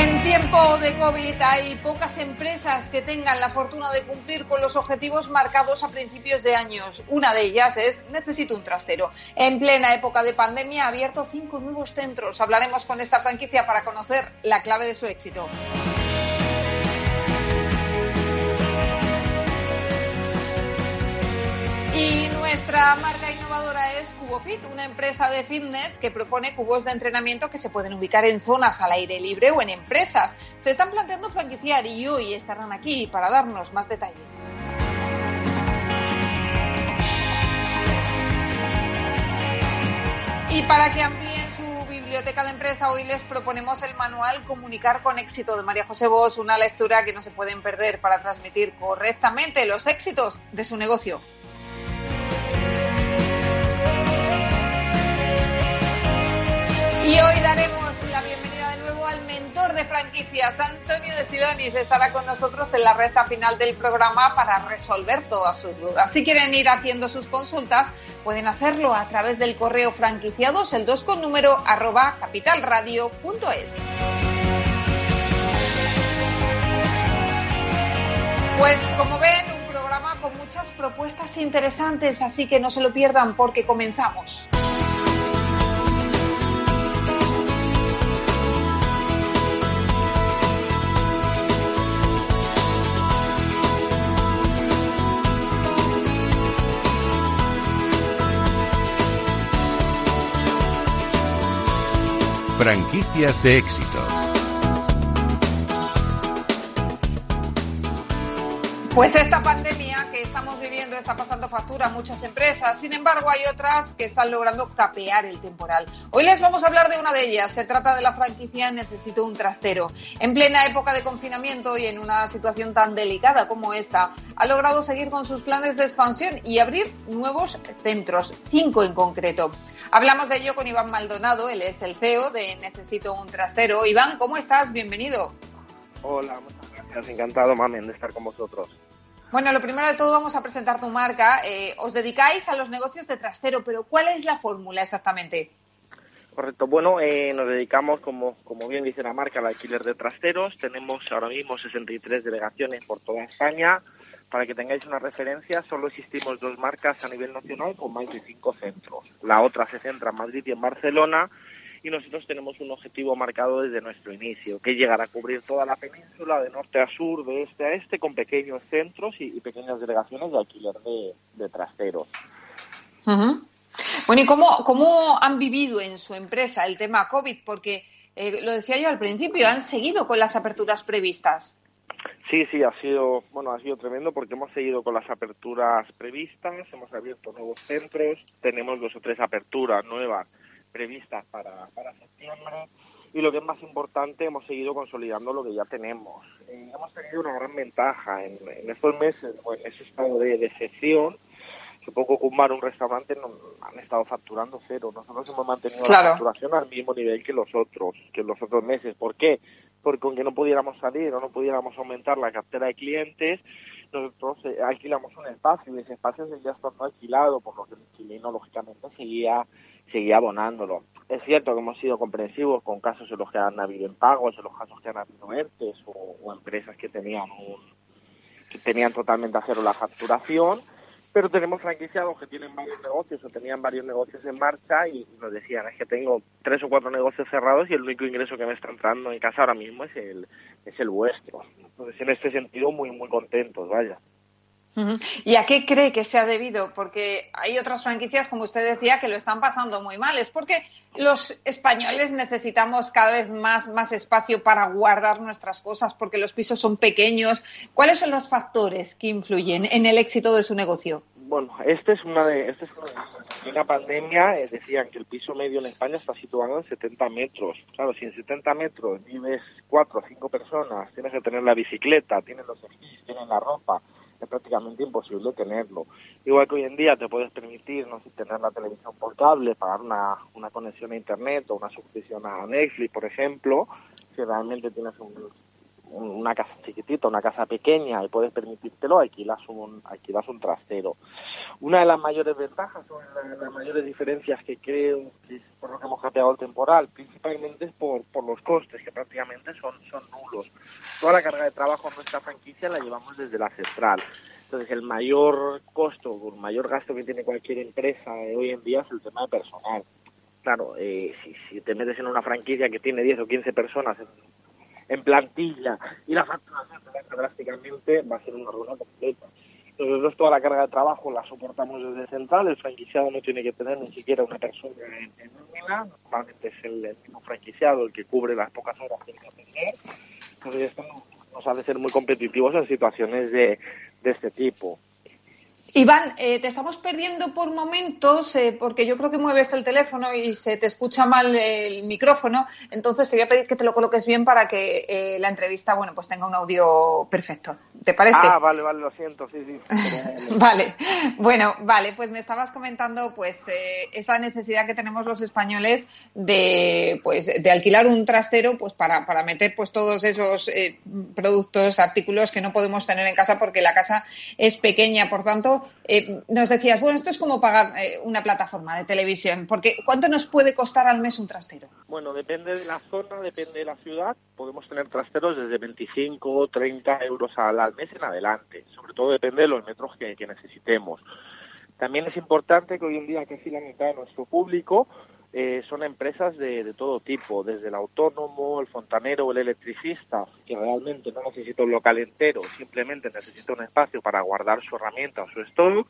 En tiempo de COVID hay pocas empresas que tengan la fortuna de cumplir con los objetivos marcados a principios de años. Una de ellas es Necesito un trastero. En plena época de pandemia ha abierto cinco nuevos centros. Hablaremos con esta franquicia para conocer la clave de su éxito. Y nuestra marca innovadora es CuboFit, una empresa de fitness que propone cubos de entrenamiento que se pueden ubicar en zonas al aire libre o en empresas. Se están planteando franquiciar y hoy estarán aquí para darnos más detalles. Y para que amplíen su biblioteca de empresa, hoy les proponemos el manual Comunicar con éxito de María José Bosch, una lectura que no se pueden perder para transmitir correctamente los éxitos de su negocio. Y hoy daremos la bienvenida de nuevo al mentor de franquicias, Antonio de Sidonis. Estará con nosotros en la recta final del programa para resolver todas sus dudas. Si quieren ir haciendo sus consultas, pueden hacerlo a través del correo franquiciados, el 2 con número arroba capitalradio.es. Pues como ven, un programa con muchas propuestas interesantes, así que no se lo pierdan porque comenzamos. Franquicias de éxito. Pues esta pandemia está pasando factura muchas empresas, sin embargo hay otras que están logrando capear el temporal. Hoy les vamos a hablar de una de ellas, se trata de la franquicia Necesito un trastero. En plena época de confinamiento y en una situación tan delicada como esta, ha logrado seguir con sus planes de expansión y abrir nuevos centros, cinco en concreto. Hablamos de ello con Iván Maldonado, él es el CEO de Necesito un trastero. Iván, ¿cómo estás? Bienvenido. Hola, muchas gracias. Encantado, Mamen, de estar con vosotros. Bueno, lo primero de todo vamos a presentar tu marca. Eh, os dedicáis a los negocios de trastero, pero ¿cuál es la fórmula exactamente? Correcto. Bueno, eh, nos dedicamos, como, como bien dice la marca, al alquiler de trasteros. Tenemos ahora mismo 63 delegaciones por toda España. Para que tengáis una referencia, solo existimos dos marcas a nivel nacional con más de cinco centros. La otra se centra en Madrid y en Barcelona y nosotros tenemos un objetivo marcado desde nuestro inicio, que es llegar a cubrir toda la península de norte a sur, de este a este, con pequeños centros y, y pequeñas delegaciones de alquiler de, de trasteros. Uh -huh. Bueno, ¿y cómo, cómo han vivido en su empresa el tema COVID? Porque, eh, lo decía yo al principio, han seguido con las aperturas previstas. Sí, sí, ha sido, bueno, ha sido tremendo porque hemos seguido con las aperturas previstas, hemos abierto nuevos centros, tenemos dos o tres aperturas nuevas previstas para, para septiembre y lo que es más importante, hemos seguido consolidando lo que ya tenemos. Eh, hemos tenido una gran ventaja en, en estos meses, en ese estado de decepción, que poco Kumar, un restaurante, no, han estado facturando cero. Nosotros hemos mantenido claro. la facturación al mismo nivel que los otros, que los otros meses. ¿Por qué? Porque aunque no pudiéramos salir o no pudiéramos aumentar la cartera de clientes, nosotros eh, alquilamos un espacio y ese espacio seguía estando alquilado, por lo que el inquilino lógicamente seguía seguía abonándolo. Es cierto que hemos sido comprensivos con casos en los que han habido impagos, en los casos que han habido ERTES o, empresas que tenían un, que tenían totalmente a cero la facturación, pero tenemos franquiciados que tienen varios negocios o tenían varios negocios en marcha y nos decían es que tengo tres o cuatro negocios cerrados y el único ingreso que me está entrando en casa ahora mismo es el es el vuestro entonces en este sentido muy muy contentos vaya. ¿Y a qué cree que se ha debido? Porque hay otras franquicias, como usted decía, que lo están pasando muy mal. ¿Es porque los españoles necesitamos cada vez más, más espacio para guardar nuestras cosas, porque los pisos son pequeños? ¿Cuáles son los factores que influyen en el éxito de su negocio? bueno, este es una de, este es una, pandemia, eh, decían que el piso medio en España está situado en 70 metros. Claro, si en 70 metros vives cuatro o cinco personas, tienes que tener la bicicleta, tienes los servicios, tienes la ropa, es prácticamente imposible tenerlo. Igual que hoy en día te puedes permitir, no sé, tener la televisión por cable, pagar una, una conexión a internet o una suscripción a Netflix, por ejemplo, si realmente tienes un, una casa chiquitita, una casa pequeña y puedes permitírtelo, alquilas un, alquilas un trastero. Una de las mayores ventajas, o las, mayores diferencias que creo que es por lo que hemos capeado el temporal, principalmente es por, por los costes, que prácticamente son, son nulos. Toda la carga de trabajo en nuestra franquicia la llevamos desde la central. Entonces, el mayor costo, el mayor gasto que tiene cualquier empresa hoy en día es el tema de personal claro, eh, si, si, te metes en una franquicia que tiene 10 o 15 personas en plantilla y la facturación se baja drásticamente, va a ser una ruina completa. Nosotros toda la carga de trabajo la soportamos desde central, el franquiciado no tiene que tener ni siquiera una persona en, nómina, normalmente es el, mismo franquiciado el que cubre las pocas horas que tiene que atender, entonces esto nos hace ser muy competitivos en situaciones de este tipo. Iván, eh, te estamos perdiendo por momentos eh, porque yo creo que mueves el teléfono y se te escucha mal el micrófono. Entonces te voy a pedir que te lo coloques bien para que eh, la entrevista, bueno, pues tenga un audio perfecto. ¿Te parece? Ah, vale, vale, lo siento, sí, sí. vale, bueno, vale, pues me estabas comentando, pues esa necesidad que tenemos los españoles de, pues, de alquilar un trastero, pues para, para meter, pues todos esos productos, artículos que no podemos tener en casa porque la casa es pequeña, por tanto eh, nos decías, bueno, esto es como pagar eh, una plataforma de televisión, porque ¿cuánto nos puede costar al mes un trastero? Bueno, depende de la zona, depende de la ciudad. Podemos tener trasteros desde 25 o 30 euros al, mes en adelante. Sobre todo depende de los metros que, necesitemos. También es importante que hoy en día casi la mitad de nuestro público eh, son empresas de, de, todo tipo, desde el autónomo, el fontanero el electricista, que realmente no necesita un local entero, simplemente necesita un espacio para guardar su herramienta o su stock,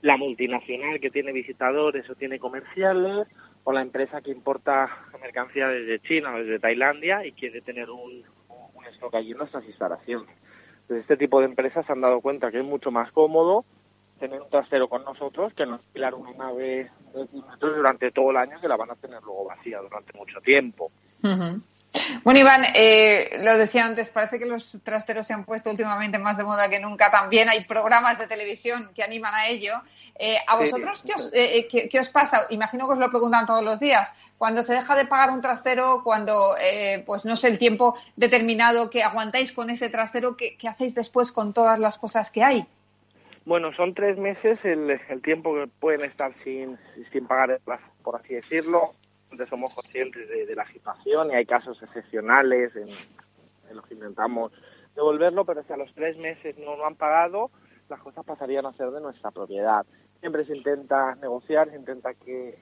la multinacional que tiene visitadores o tiene comerciales, o la empresa que importa mercancía desde China o desde Tailandia y quiere tener un, un stock allí en nuestras instalaciones. Este tipo de empresas se han dado cuenta que es mucho más cómodo tener un trastero con nosotros que no alquilar una nave de durante todo el año que la van a tener luego vacía durante mucho tiempo. Bueno, Iván, eh, lo decía antes, parece que los trasteros se han puesto últimamente más de moda que nunca. También hay programas de televisión que animan a ello. Eh, ¿A vosotros ¿qué, os, eh, ¿qué, os, pasa? Imagino que os lo preguntan todos los días. Cuando se deja de pagar un trastero, cuando, pues no sé, el tiempo determinado que aguantáis con ese trastero, ¿qué, ¿qué hacéis después con todas las cosas que hay? Bueno, son tres meses el, el tiempo que pueden estar sin, sin pagar, por así decirlo. Somos conscientes de, la situación y hay casos excepcionales en, los que intentamos devolverlo, pero si a los tres meses no lo han pagado, las cosas pasarían a ser de nuestra propiedad. Siempre se intenta negociar, se intenta que,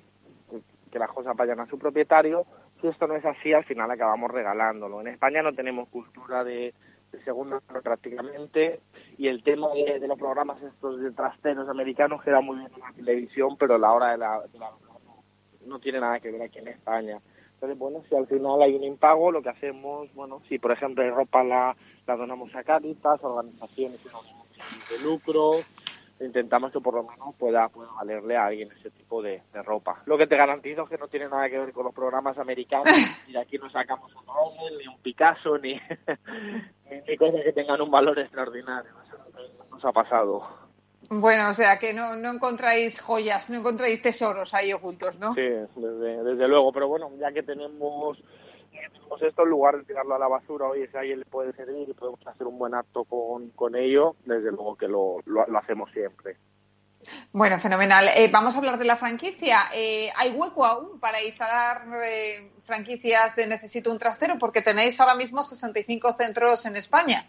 que, las cosas vayan a su propietario. Si esto no es así, al final acabamos regalándolo. En España no tenemos cultura de, de segunda mano prácticamente y el tema de, los programas estos de trasteros americanos queda muy bien en la televisión pero la hora de la, no, tiene nada que ver aquí en España. Entonces bueno si al final hay un impago lo que hacemos bueno si por ejemplo hay ropa la, la donamos a Caritas organizaciones de lucro intentamos que por lo menos pueda, pueda valerle a alguien ese tipo de, ropa. Lo que te garantizo es que no tiene nada que ver con los programas americanos, y aquí no sacamos un Rommel, ni un Picasso, ni, ni, cosas que tengan un valor extraordinario. Eso nos ha pasado. Bueno, o sea que no, no encontráis joyas, no encontráis tesoros ahí ocultos, ¿no? Sí, desde, desde luego, pero bueno, ya que tenemos tenemos esto, en lugar de tirarlo a la basura, oye, si a alguien le puede servir y podemos hacer un buen acto con, con ello, desde luego que lo, lo, hacemos siempre. Bueno, fenomenal. Eh, vamos a hablar de la franquicia. Eh, ¿Hay hueco aún para instalar eh, franquicias de Necesito un trastero? Porque tenéis ahora mismo 65 centros en España.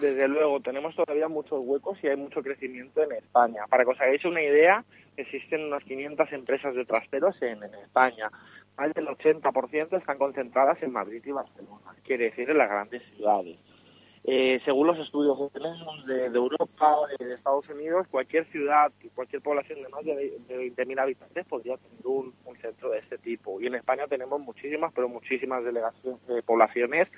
Desde luego, tenemos todavía muchos huecos y hay mucho crecimiento en España. Para que os hagáis una idea, existen unas 500 empresas de trasteros en, en España más del 80% están concentradas en Madrid y Barcelona, quiere decir en las grandes ciudades. Eh, según los estudios que tenemos de, Europa, de, de, Estados Unidos, cualquier ciudad, cualquier población de más de, 20.000 habitantes podría tener un, centro de este tipo. Y en España tenemos muchísimas, pero muchísimas delegaciones, de poblaciones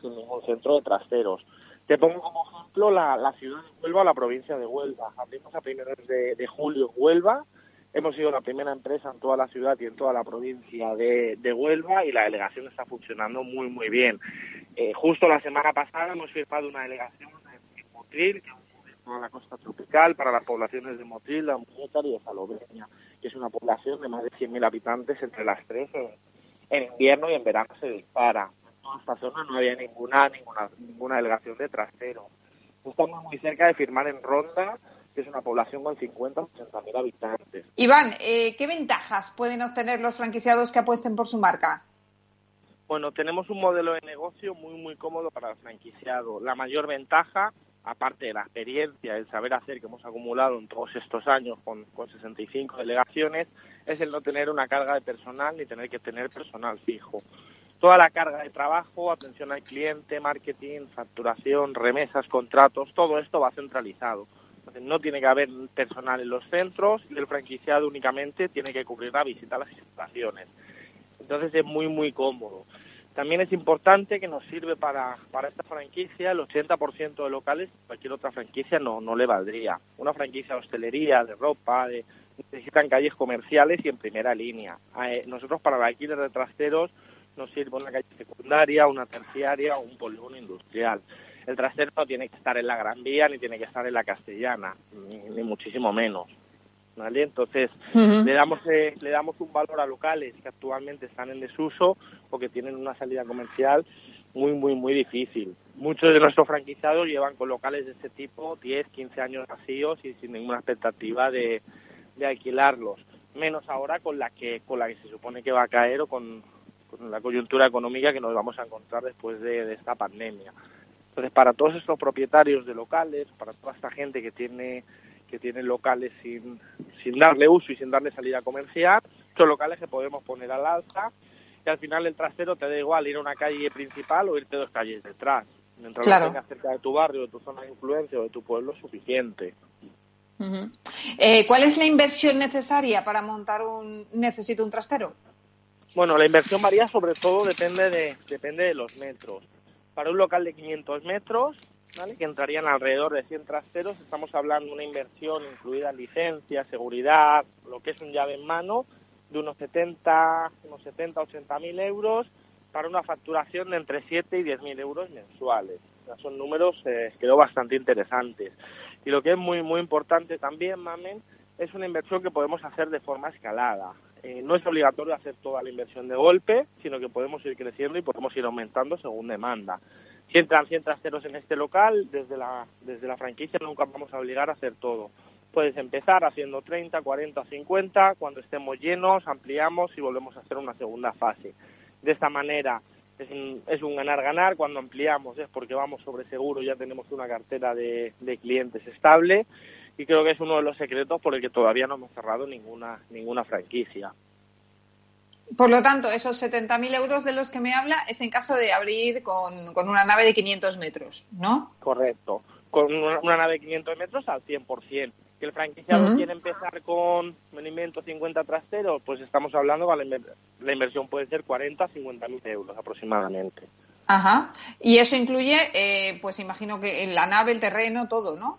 sin ningún centro de trasteros. Te pongo como ejemplo, la, ciudad de Huelva o la provincia de Huelva. Abrimos a primeros de, julio Huelva. Hemos sido la primera empresa en toda la ciudad y en toda la provincia de, Huelva y la delegación está funcionando muy, muy bien. Eh, justo la semana pasada hemos firmado una delegación en Motril, que es toda la costa tropical, para las poblaciones de Motril, la Muñeca y de Salobreña, que es una población de más de 100.000 habitantes entre las tres en invierno y en verano se dispara en esta zona no había ninguna, ninguna, ninguna delegación de trastero. Estamos muy cerca de firmar en Ronda, que es una población con 50 o 80 mil habitantes. Iván, eh, ¿qué ventajas pueden obtener los franquiciados que apuesten por su marca? Bueno, tenemos un modelo de negocio muy, muy cómodo para el franquiciado. La mayor ventaja, aparte de la experiencia, el saber hacer que hemos acumulado en todos estos años con, con 65 delegaciones, es el no tener una carga de personal ni tener que tener personal fijo toda la carga de trabajo, atención al cliente, marketing, facturación, remesas, contratos, todo esto va centralizado. No tiene que haber personal en los centros y el franquiciado únicamente tiene que cubrir la visita a las instalaciones. Entonces es muy, muy cómodo. También es importante que nos sirve para, para esta franquicia el 80% de locales, cualquier otra franquicia no, no le valdría. Una franquicia de hostelería, de ropa, de, necesitan calles comerciales y en primera línea. Eh, nosotros para el alquiler de trasteros nos sirve una calle secundaria, una terciaria o un polígono industrial. El trasero no tiene que estar en la Gran Vía ni tiene que estar en la Castellana, ni, muchísimo menos. ¿Vale? Entonces, le, damos, eh, le damos un valor a locales que actualmente están en desuso o que tienen una salida comercial muy, muy, muy difícil. Muchos de nuestros franquiciados llevan con locales de este tipo 10, 15 años vacíos y sin ninguna expectativa de, de alquilarlos. Menos ahora con la que con la que se supone que va a caer o con, con la coyuntura económica que nos vamos a encontrar después de, esta pandemia. Entonces, para todos estos propietarios de locales, para toda esta gente que tiene que tiene locales sin, sin darle uso y sin darle salida comercial, son locales que podemos poner al alza y al final el trasero te da igual ir a una calle principal o irte dos calles detrás. Mientras lo tengas cerca de tu barrio, de tu zona de influencia o de tu pueblo, es suficiente. Eh, ¿Cuál es la inversión necesaria para montar un necesito un trastero? Bueno, la inversión varía sobre todo, depende de, depende de los metros. Para un local de 500 metros, ¿vale? que entrarían alrededor de 100 trasteros, estamos hablando de una inversión incluida en licencia, seguridad, lo que es un llave en mano, de unos 70, unos 70, 80 mil euros para una facturación de entre 7 y 10 mil euros mensuales. son números eh, quedó bastante interesantes. Y lo que es muy, muy importante también, Mamen, es una inversión que podemos hacer de forma escalada. Eh, no es obligatorio hacer toda la inversión de golpe, sino que podemos ir creciendo y podemos ir aumentando según demanda. Si entran 100 trasteros en este local, desde la, desde la franquicia nunca vamos a obligar a hacer todo. Puedes empezar haciendo 30, 40, 50, cuando estemos llenos ampliamos y volvemos a hacer una segunda fase. De esta manera es un, ganar-ganar, cuando ampliamos es porque vamos sobre seguro, ya tenemos una cartera de, de clientes estable y creo que es uno de los secretos por el que todavía no hemos cerrado ninguna, ninguna franquicia. Por lo tanto, esos 70.000 euros de los que me habla es en caso de abrir con, una nave de 500 metros, ¿no? Correcto, con una, nave de 500 metros al 100%. Que el franquiciado quiere empezar con un invento 50 trasteros, pues estamos hablando que la, inversión puede ser 40 50 mil euros aproximadamente. Ajá. Y eso incluye, eh, pues imagino que en la nave, el terreno, todo, ¿no?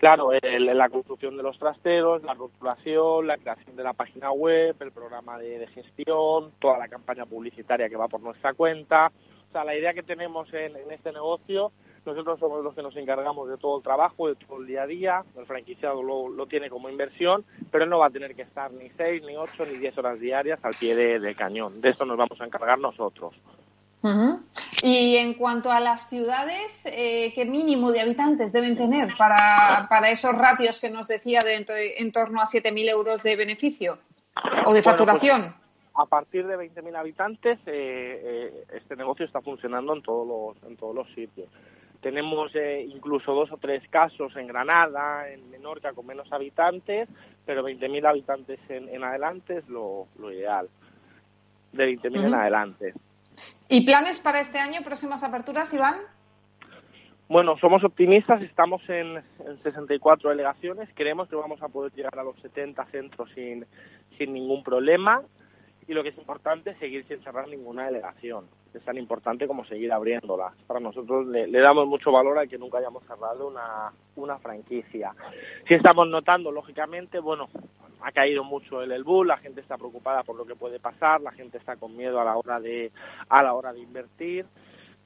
Claro, la construcción de los trasteros, la rotulación, la creación de la página web, el programa de, gestión, toda la campaña publicitaria que va por nuestra cuenta. O sea, la idea que tenemos en, este negocio, nosotros somos los que nos encargamos de todo el trabajo, de todo el día a día. El franquiciado lo, lo tiene como inversión, pero él no va a tener que estar ni seis, ni ocho, ni diez horas diarias al pie de, cañón. De eso nos vamos a encargar nosotros. Y en cuanto a las ciudades, eh, ¿qué mínimo de habitantes deben tener para, para esos ratios que nos decía de en, torno a 7.000 euros de beneficio o de pues, facturación? a partir de 20.000 habitantes, eh, eh, este negocio está funcionando en todos los, en todos los sitios. Tenemos incluso dos o tres casos en Granada, en Menorca con menos habitantes, pero 20.000 habitantes en, en, adelante es lo, lo ideal. De 20.000 en adelante. ¿Y planes para este año, próximas aperturas, Iván? Bueno, somos optimistas, estamos en, 64 delegaciones, creemos que vamos a poder llegar a los 70 centros sin, sin ningún problema y lo que es importante es seguir sin cerrar ninguna delegación. Es tan importante como seguir abriéndola. Para nosotros le, damos mucho valor a que nunca hayamos cerrado una, una franquicia. Si estamos notando, lógicamente, bueno, ha caído mucho el, el bull, la gente está preocupada por lo que puede pasar, la gente está con miedo a la hora de, a la hora de invertir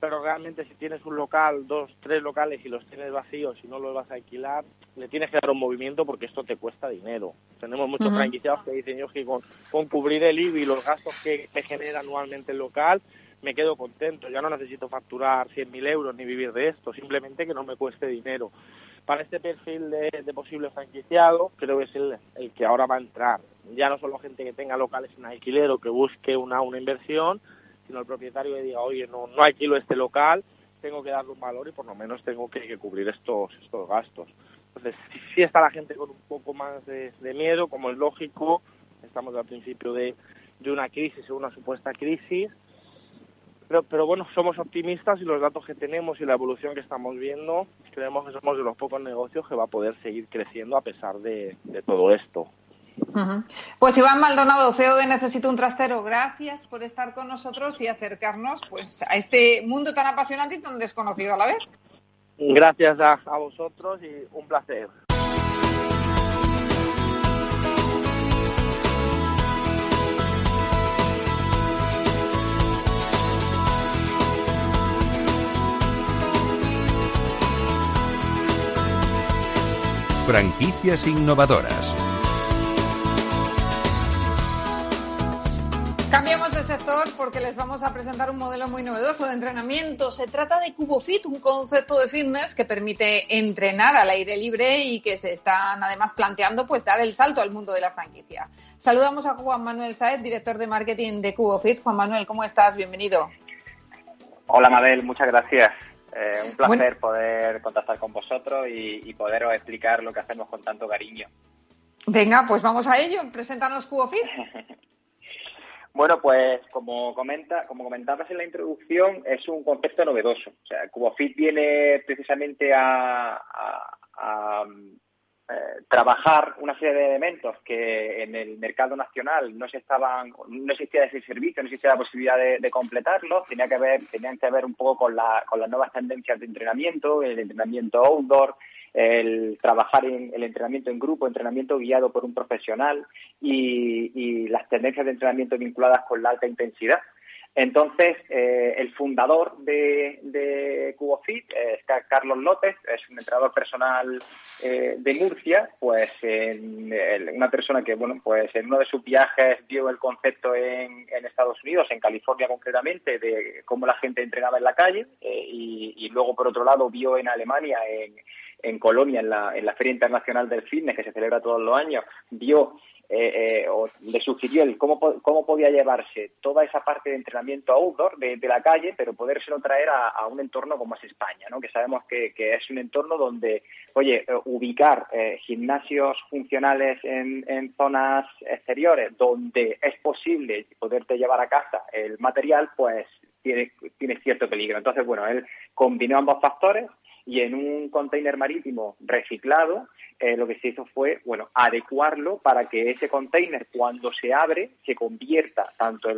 pero realmente si tienes un local, dos, tres locales y los tienes vacíos y no los vas a alquilar, le tienes que dar un movimiento porque esto te cuesta dinero. Tenemos muchos franquiciados que dicen yo que con, cubrir el IBI y los gastos que me genera anualmente el local, me quedo contento. Ya no necesito facturar 100.000 euros ni vivir de esto, simplemente que no me cueste dinero. Para este perfil de, posible franquiciado, creo que es el, el, que ahora va a entrar. Ya no solo gente que tenga locales en alquiler o que busque una, una inversión, sino el propietario que diga, oye, no, no alquilo este local, tengo que darle un valor y por lo menos tengo que, cubrir estos, estos gastos. Entonces, si, está la gente con un poco más de, miedo, como es lógico, estamos al principio de, de una crisis o una supuesta crisis, pero, pero bueno, somos optimistas y los datos que tenemos y la evolución que estamos viendo, creemos que somos de los pocos negocios que va a poder seguir creciendo a pesar de todo esto. Pues Iván Maldonado, CEO de Necesito un Trastero, gracias por estar con nosotros y acercarnos pues a este mundo tan apasionante y tan desconocido a la vez. Gracias a, vosotros y un placer. Franquicias innovadoras. Cambiamos de sector porque les vamos a presentar un modelo muy novedoso de entrenamiento. Se trata de CuboFit, un concepto de fitness que permite entrenar al aire libre y que se están además planteando pues dar el salto al mundo de la franquicia. Saludamos a Juan Manuel Saez, director de marketing de CuboFit. Juan Manuel, ¿cómo estás? Bienvenido. Hola Mabel, muchas gracias. Eh, un placer poder contactar con vosotros y, y poderos explicar lo que hacemos con tanto cariño. Venga, pues vamos a ello. Preséntanos CuboFit. Bueno, pues como comenta, como comentabas en la introducción, es un concepto novedoso. O sea, CuboFit viene precisamente a, eh, trabajar una serie de elementos que en el mercado nacional no se estaban, no existía ese servicio, no existía la posibilidad de, de completarlo. Tenía que ver, tenían que ver un poco con, la, con las nuevas tendencias de entrenamiento, el entrenamiento outdoor, el trabajar en el entrenamiento en grupo, entrenamiento guiado por un profesional y, las tendencias de entrenamiento vinculadas con la alta intensidad. Entonces, eh, el fundador de, de CuboFit es Carlos López, es un entrenador personal eh, de Murcia, pues una persona que, bueno, pues en uno de sus viajes vio el concepto en, Estados Unidos, en California concretamente, de cómo la gente entrenaba en la calle eh, y, y, luego, por otro lado, vio en Alemania, en, en Colonia, en la, en la Feria Internacional del Fitness, que se celebra todos los años, vio eh, eh, o le sugirió el cómo, cómo podía llevarse toda esa parte de entrenamiento outdoor de, de la calle, pero podérselo traer a, un entorno como es España, ¿no? que sabemos que, que es un entorno donde, oye, eh, ubicar gimnasios funcionales en, en, zonas exteriores, donde es posible poderte llevar a casa el material, pues tiene, tiene cierto peligro. Entonces, bueno, él combinó ambos factores, y en un container marítimo reciclado eh, lo que se hizo fue bueno adecuarlo para que ese container cuando se abre se convierta tanto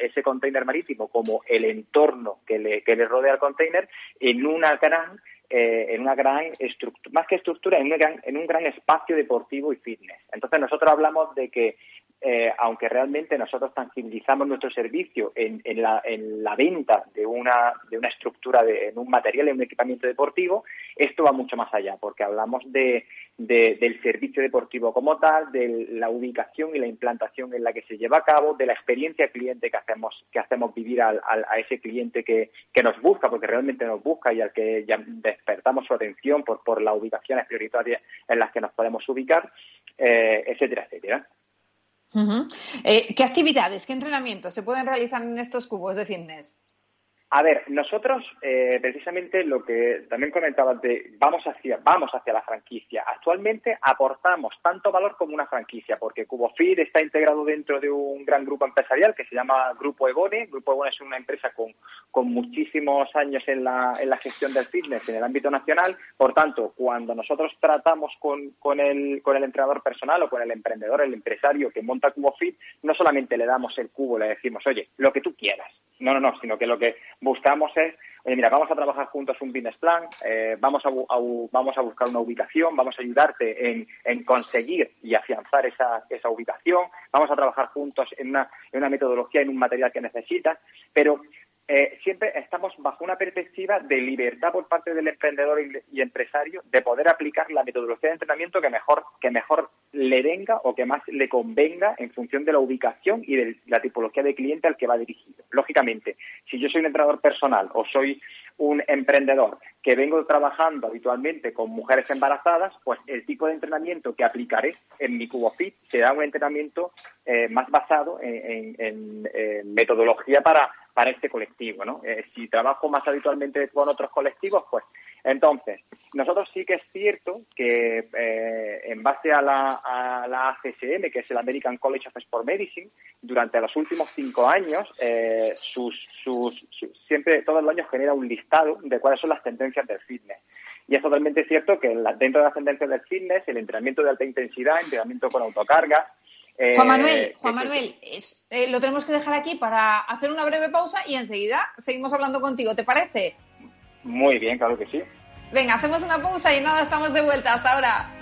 ese container marítimo como el entorno que le, que le rodea al container en una gran eh, en una gran estructura, más que estructura, en un, gran, en un gran espacio deportivo y fitness. Entonces nosotros hablamos de que eh, aunque realmente nosotros tangibilizamos nuestro servicio en, la, venta de una, de una estructura, de, en un material, en un equipamiento deportivo, esto va mucho más allá, porque hablamos de, del servicio deportivo como tal, de la ubicación y la implantación en la que se lleva a cabo, de la experiencia cliente que hacemos, que hacemos vivir a ese cliente que, nos busca, porque realmente nos busca y al que ya despertamos su atención por, por las ubicaciones prioritarias en las que nos podemos ubicar, eh, etcétera, etcétera. Eh, ¿Qué actividades, qué entrenamientos se pueden realizar en estos cubos de fitness? A ver, nosotros eh, precisamente lo que también comentaba de vamos hacia vamos hacia la franquicia. Actualmente aportamos tanto valor como una franquicia, porque CuboFit está integrado dentro de un gran grupo empresarial que se llama Grupo Egone. Grupo Egone es una empresa con, con muchísimos años en la, en la gestión del fitness en el ámbito nacional. Por tanto, cuando nosotros tratamos con, con, el, con el entrenador personal o con el emprendedor, el empresario que monta CuboFit, no solamente le damos el cubo, le decimos, oye, lo que tú quieras. No, no, no, sino que lo que buscamos es, oye, mira, vamos a trabajar juntos un business plan, eh, vamos, a, vamos a buscar una ubicación, vamos a ayudarte en, en conseguir y afianzar esa, esa, ubicación, vamos a trabajar juntos en una, en una metodología, en un material que necesitas, pero eh, siempre estamos bajo una perspectiva de libertad por parte del emprendedor y, empresario de poder aplicar la metodología de entrenamiento que mejor, que mejor le venga o que más le convenga en función de la ubicación y de la tipología de cliente al que va dirigido. Lógicamente, si yo soy un entrenador personal o soy un emprendedor que vengo trabajando habitualmente con mujeres embarazadas, pues el tipo de entrenamiento que aplicaré en mi CuboFit será un entrenamiento eh, más basado en metodología para para este colectivo, ¿no? Eh, si trabajo más habitualmente con otros colectivos, pues entonces, nosotros sí que es cierto que eh, en base a la, a la ACSM, que es el American College of Sport Medicine, durante los últimos cinco años, siempre, todos los años genera un listado de cuáles son las tendencias del fitness. Y es totalmente cierto que dentro de las tendencias del fitness, el entrenamiento de alta intensidad, entrenamiento con autocarga, eh, Juan Manuel, Juan Manuel, eh, lo tenemos que dejar aquí para hacer una breve pausa y enseguida seguimos hablando contigo, ¿te parece? Muy bien, claro que sí. Venga, hacemos una pausa y nada, estamos de vuelta. Hasta ahora.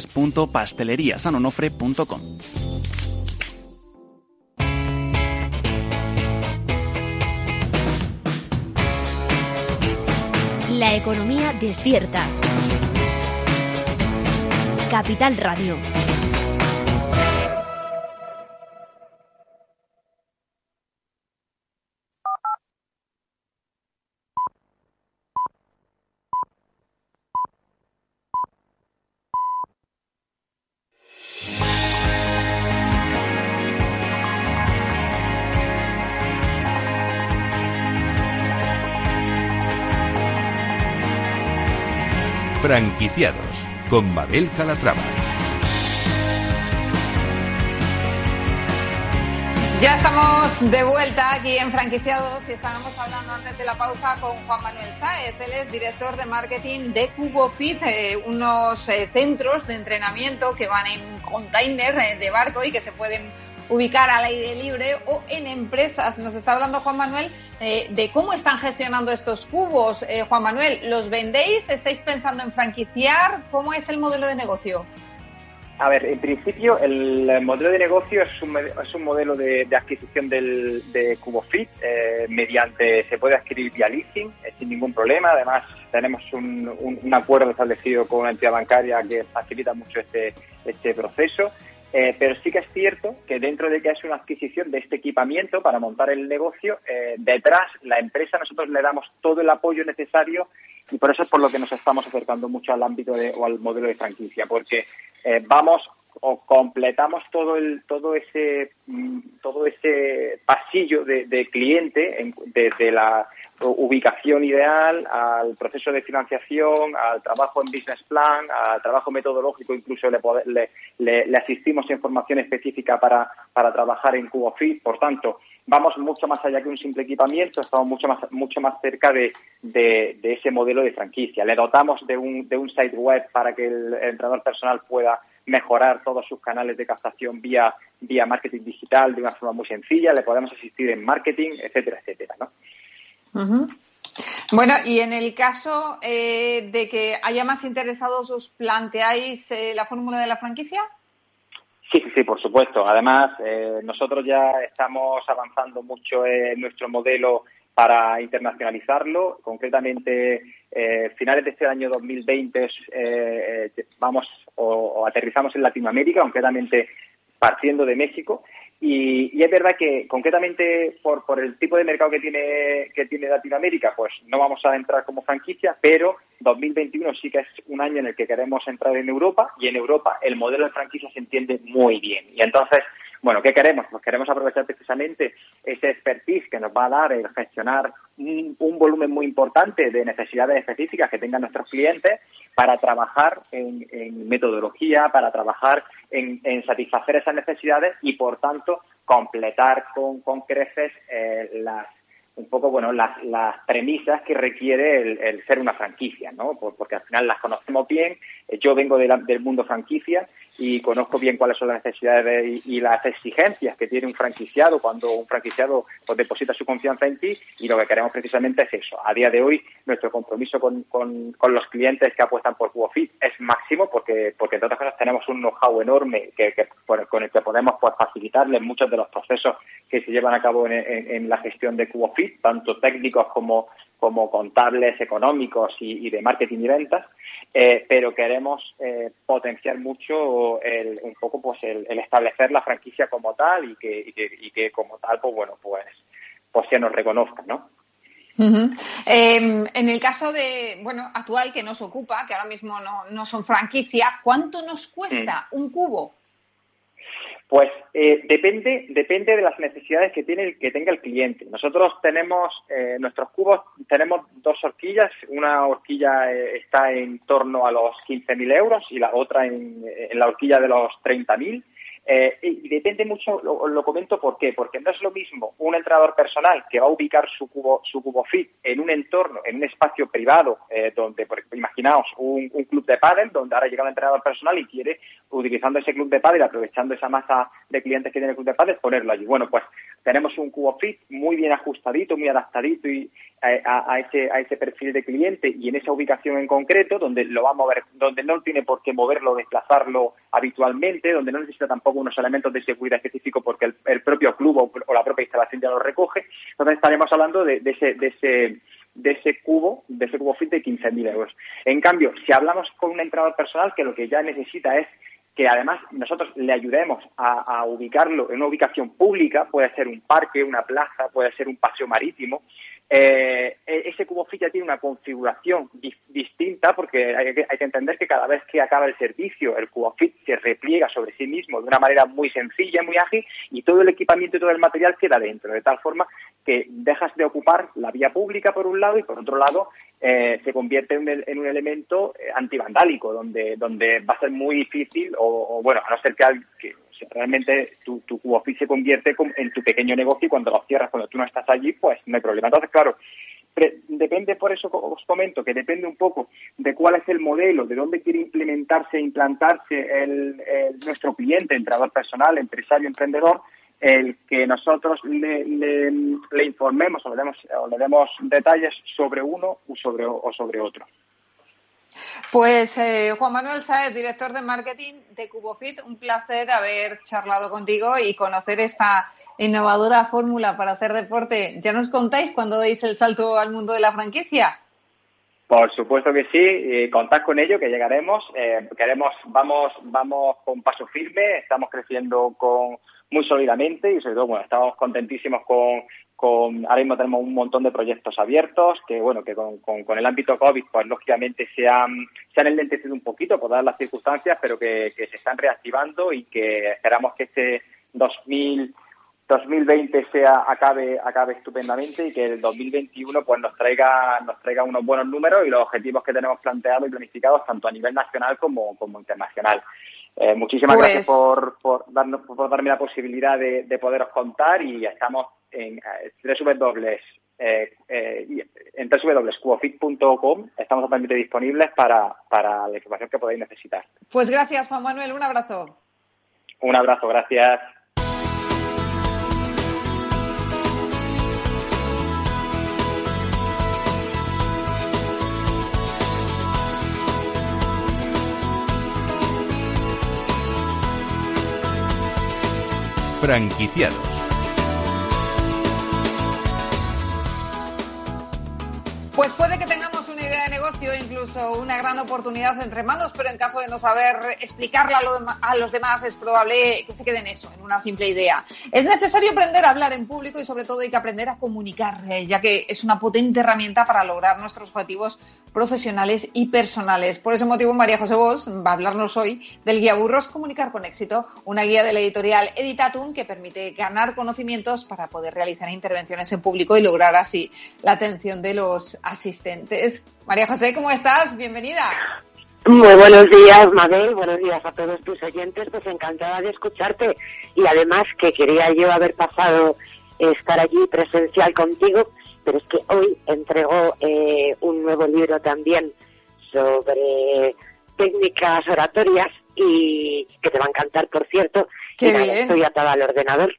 www.pasteleriasanonofre.com. La economía despierta. Capital Radio. Franquiciados con Mabel Calatrava. Ya estamos de vuelta aquí en Franquiciados y estábamos hablando antes de la pausa con Juan Manuel Sáez. Él es director de marketing de CuboFit, eh, unos eh, centros de entrenamiento que van en container eh, de barco y que se pueden ubicar al aire libre o en empresas. Nos está hablando Juan Manuel eh, de cómo están gestionando estos cubos. Eh, Juan Manuel, ¿los vendéis? ¿Estáis pensando en franquiciar? ¿Cómo es el modelo de negocio? A ver, en principio el modelo de negocio es un, es un modelo de, adquisición del, de CuboFit eh, mediante, se puede adquirir vía leasing sin ningún problema. Además, tenemos un, un, acuerdo establecido con una entidad bancaria que facilita mucho este, este proceso. Eh, pero sí que es cierto que dentro de que es una adquisición de este equipamiento para montar el negocio, eh, detrás la empresa nosotros le damos todo el apoyo necesario y por eso es por lo que nos estamos acercando mucho al ámbito de, o al modelo de franquicia, porque eh, vamos o completamos todo el todo ese mm, todo ese pasillo de, de cliente desde la ubicación ideal, al proceso de financiación, al trabajo en business plan, al trabajo metodológico, incluso le, le, asistimos en formación específica para, para trabajar en CuboFit. Por tanto, vamos mucho más allá que un simple equipamiento, estamos mucho más, mucho más cerca de, de, ese modelo de franquicia. Le dotamos de un, de un site web para que el entrenador personal pueda mejorar todos sus canales de captación vía, vía marketing digital de una forma muy sencilla, le podemos asistir en marketing, etcétera, etcétera, ¿no? Bueno, y en el caso eh, de que haya más interesados, ¿os planteáis eh, la fórmula de la franquicia? Sí, sí, por supuesto. Además, eh, nosotros ya estamos avanzando mucho en nuestro modelo para internacionalizarlo. Concretamente, finales de este año 2020 vamos o, aterrizamos en Latinoamérica, concretamente partiendo de México. Y, es verdad que concretamente por, por el tipo de mercado que tiene, que tiene Latinoamérica, pues no vamos a entrar como franquicia, pero 2021 sí que es un año en el que queremos entrar en Europa y en Europa el modelo de franquicia se entiende muy bien. Y entonces bueno, ¿qué queremos? Pues queremos aprovechar precisamente ese expertise que nos va a dar el gestionar un, volumen muy importante de necesidades específicas que tengan nuestros clientes para trabajar en, metodología, para trabajar en, satisfacer esas necesidades y, por tanto, completar con, creces eh, las un poco bueno las, premisas que requiere el, ser una franquicia, ¿no? porque al final las conocemos bien. Eh, yo vengo del mundo franquicia y conozco bien cuáles son las necesidades y, las exigencias que tiene un franquiciado cuando un franquiciado pues, deposita su confianza en ti y lo que queremos precisamente es eso. A día de hoy nuestro compromiso con, los clientes que apuestan por CuboFit es máximo porque, porque entre otras cosas tenemos un know-how enorme que, con el que podemos pues, facilitarles muchos de los procesos que se llevan a cabo en, la gestión de CuboFit, tanto técnicos como, como contables, económicos y, de marketing y ventas, eh, pero queremos eh, potenciar mucho el, un poco pues el, establecer la franquicia como tal y que, y que, como tal pues bueno pues pues se nos reconozca, ¿no? Em, en el caso de, bueno, actual que nos ocupa, que ahora mismo no, no son franquicia, ¿cuánto nos cuesta mm. un cubo? Pues eh, depende, depende de las necesidades que tiene que tenga el cliente. Nosotros tenemos eh, nuestros cubos, tenemos dos horquillas. Una horquilla eh, está en torno a los 15.000 euros y la otra en, en la horquilla de los 30.000. Eh, y depende mucho, lo, comento por qué, porque no es lo mismo un entrenador personal que va a ubicar su cubo, su cubo fit en un entorno, en un espacio privado, eh, donde, por, imaginaos, un, club de pádel, donde ahora llega un entrenador personal y quiere, utilizando ese club de pádel, aprovechando esa masa de clientes que tiene el club de pádel, ponerlo allí. Bueno, pues tenemos un cubo fit muy bien ajustadito, muy adaptadito y eh, a, ese, a ese perfil de cliente y en esa ubicación en concreto, donde lo va a mover, donde no tiene por qué moverlo, desplazarlo habitualmente, donde no necesita tampoco unos elementos de seguridad específicos porque el, propio club o, la propia instalación ya lo recoge. Entonces estaremos hablando de, ese, de ese de ese cubo, de ese cubo fit de 15.000 euros. En cambio, si hablamos con un entrenador personal que lo que ya necesita es que además nosotros le ayudemos a, ubicarlo en una ubicación pública, puede ser un parque, una plaza, puede ser un paseo marítimo, eh, e-, ese cubo fit ya tiene una configuración distinta porque hay que, entender que cada vez que acaba el servicio el cubo fit se repliega sobre sí mismo de una manera muy sencilla, muy ágil y todo el equipamiento y todo el material queda dentro, de tal forma que dejas de ocupar la vía pública por un lado y por otro lado eh, se convierte en, un elemento eh, antivandálico donde, donde va a ser muy difícil o, bueno, a no ser que, que realmente tu, tu se convierte en tu pequeño negocio y cuando lo cierras, cuando tú no estás allí, pues no hay problema. Entonces, claro, depende, por eso os comento, que depende un poco de cuál es el modelo, de dónde quiere implementarse, implantarse el, nuestro cliente, entrenador personal, empresario, emprendedor, el que nosotros le, le, informemos o le, demos, o le demos detalles sobre uno o sobre, o sobre otro. Pues eh, Juan Manuel Saez, director de marketing de CuboFit, un placer haber charlado contigo y conocer esta innovadora fórmula para hacer deporte. ¿Ya nos contáis cuándo deis el salto al mundo de la franquicia? Por supuesto que sí, contad con ello, que llegaremos. Eh, queremos, vamos, vamos con paso firme, estamos creciendo con muy sólidamente y sobre todo, bueno, estamos contentísimos con, con, ahora mismo tenemos un montón de proyectos abiertos que, bueno, que con, con, el ámbito COVID, pues lógicamente se han, se han enlentecido un poquito por dar las circunstancias, pero que, que se están reactivando y que esperamos que este 2000 2020 sea acabe acabe estupendamente y que el 2021 pues nos traiga nos traiga unos buenos números y los objetivos que tenemos planteados y planificados tanto a nivel nacional como, como internacional. Eh, muchísimas pues gracias por, por, darnos, por darme la posibilidad de, de poderos contar y estamos en eh, www eh, eh, en www.scuofit.com estamos totalmente disponibles para, para la información que podáis necesitar. Pues gracias, Juan Manuel. Un abrazo. Un abrazo, gracias. Franquiciados. Pues puede que tengamos incluso una gran oportunidad entre manos, pero en caso de no saber explicarla a los demás es probable que se quede en eso, en una simple idea. Es necesario aprender a hablar en público y sobre todo hay que aprender a comunicar, eh, ya que es una potente herramienta para lograr nuestros objetivos profesionales y personales. Por ese motivo, María José Bosch va a hablarnos hoy del guía Burros Comunicar con Éxito, una guía de la editorial Editatum que permite ganar conocimientos para poder realizar intervenciones en público y lograr así la atención de los asistentes. María José, ¿cómo estás? Bienvenida. Muy buenos días, Mabel. Buenos días a todos tus oyentes. Pues encantada de escucharte. Y además que quería yo haber pasado estar allí presencial contigo pero es que hoy entregó eh, un nuevo libro también sobre técnicas oratorias y que te va a encantar, por cierto. Qué bien. Estoy atada al ordenador.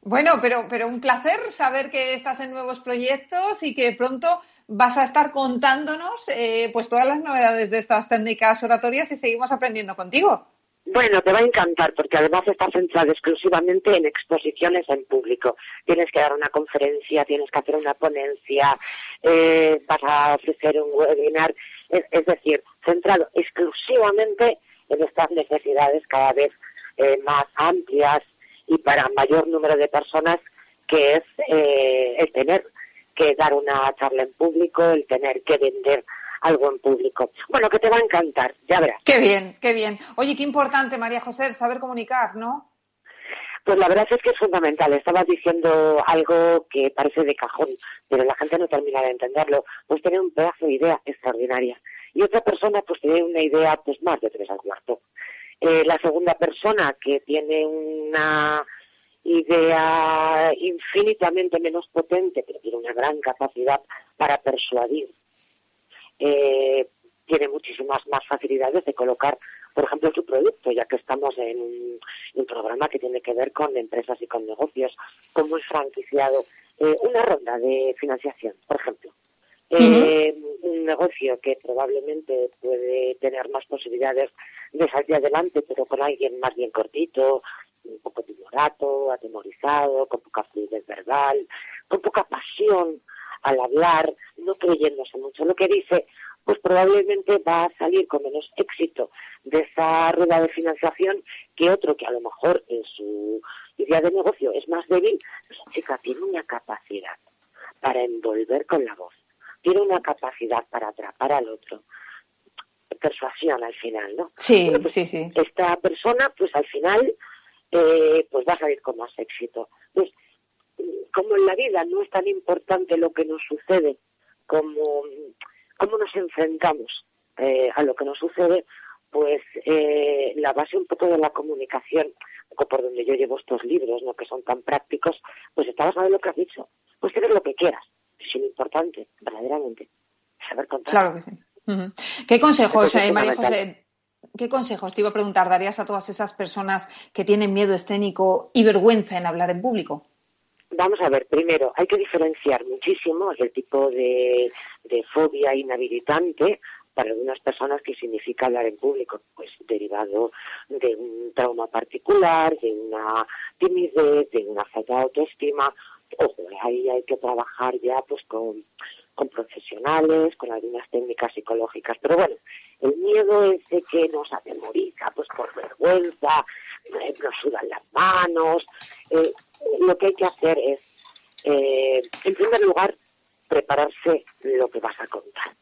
Bueno, pero, pero un placer saber que estás en nuevos proyectos y que pronto vas a estar contándonos eh, pues todas las novedades de estas técnicas oratorias y seguimos aprendiendo contigo. Bueno, te va a encantar porque además está centrado exclusivamente en exposiciones en público. Tienes que dar una conferencia, tienes que hacer una ponencia, eh, vas a ofrecer un webinar, es, decir, centrado exclusivamente en estas necesidades cada vez eh, más amplias y para mayor número de personas, que es eh, el tener que dar una charla en público, el tener que vender algo en público. Bueno, que te va a encantar, ya verás. Qué bien, qué bien. Oye, qué importante, María José, saber comunicar, ¿no? Pues la verdad es que es fundamental. Estabas diciendo algo que parece de cajón, pero la gente no termina de entenderlo. Pues tener un pedazo de idea extraordinaria. Y otra persona pues tiene una idea pues más de tres al cuarto. Eh, la segunda persona que tiene una idea infinitamente menos potente, pero tiene una gran capacidad para persuadir, eh, tiene muchísimas más facilidades de colocar, por ejemplo, su producto, ya que estamos en un, programa que tiene que ver con empresas y con negocios, como el franquiciado, eh, una ronda de financiación, por ejemplo. Eh, un negocio que probablemente puede tener más posibilidades de salir adelante, pero con alguien más bien cortito, un poco timorato, atemorizado, con poca fluidez verbal, con poca pasión al hablar, no creyéndose mucho. Lo que dice, pues probablemente va a salir con menos éxito de esa rueda de financiación que otro que a lo mejor en su idea de negocio es más débil, esa chica tiene una capacidad para envolver con la voz tiene una capacidad para atrapar al otro. Persuasión al final, ¿no? Sí, pues sí, sí. Esta persona, pues al final, eh, pues va a salir con más éxito. Pues, como en la vida no es tan importante lo que nos sucede como cómo nos enfrentamos eh, a lo que nos sucede, pues eh, la base un poco de la comunicación, por donde yo llevo estos libros, ¿no? que son tan prácticos, pues está basado en lo que has dicho. Pues tienes lo que quieras es importante, verdaderamente, saber contar. Claro que sí. ¿Qué consejos, eh, María José, qué consejos te iba a preguntar darías a todas esas personas que tienen miedo escénico y vergüenza en hablar en público? Vamos a ver, primero, hay que diferenciar muchísimo el tipo de, de fobia inhabilitante para algunas personas que significa hablar en público, pues derivado de un trauma particular, de una timidez, de una falta de autoestima ojo, ahí hay que trabajar ya pues con, profesionales, con algunas técnicas psicológicas. Pero bueno, el miedo ese que nos atemoriza, pues por vergüenza, eh, nos sudan las manos, eh, lo que hay que hacer es, eh, en primer lugar, prepararse lo que vas a contar.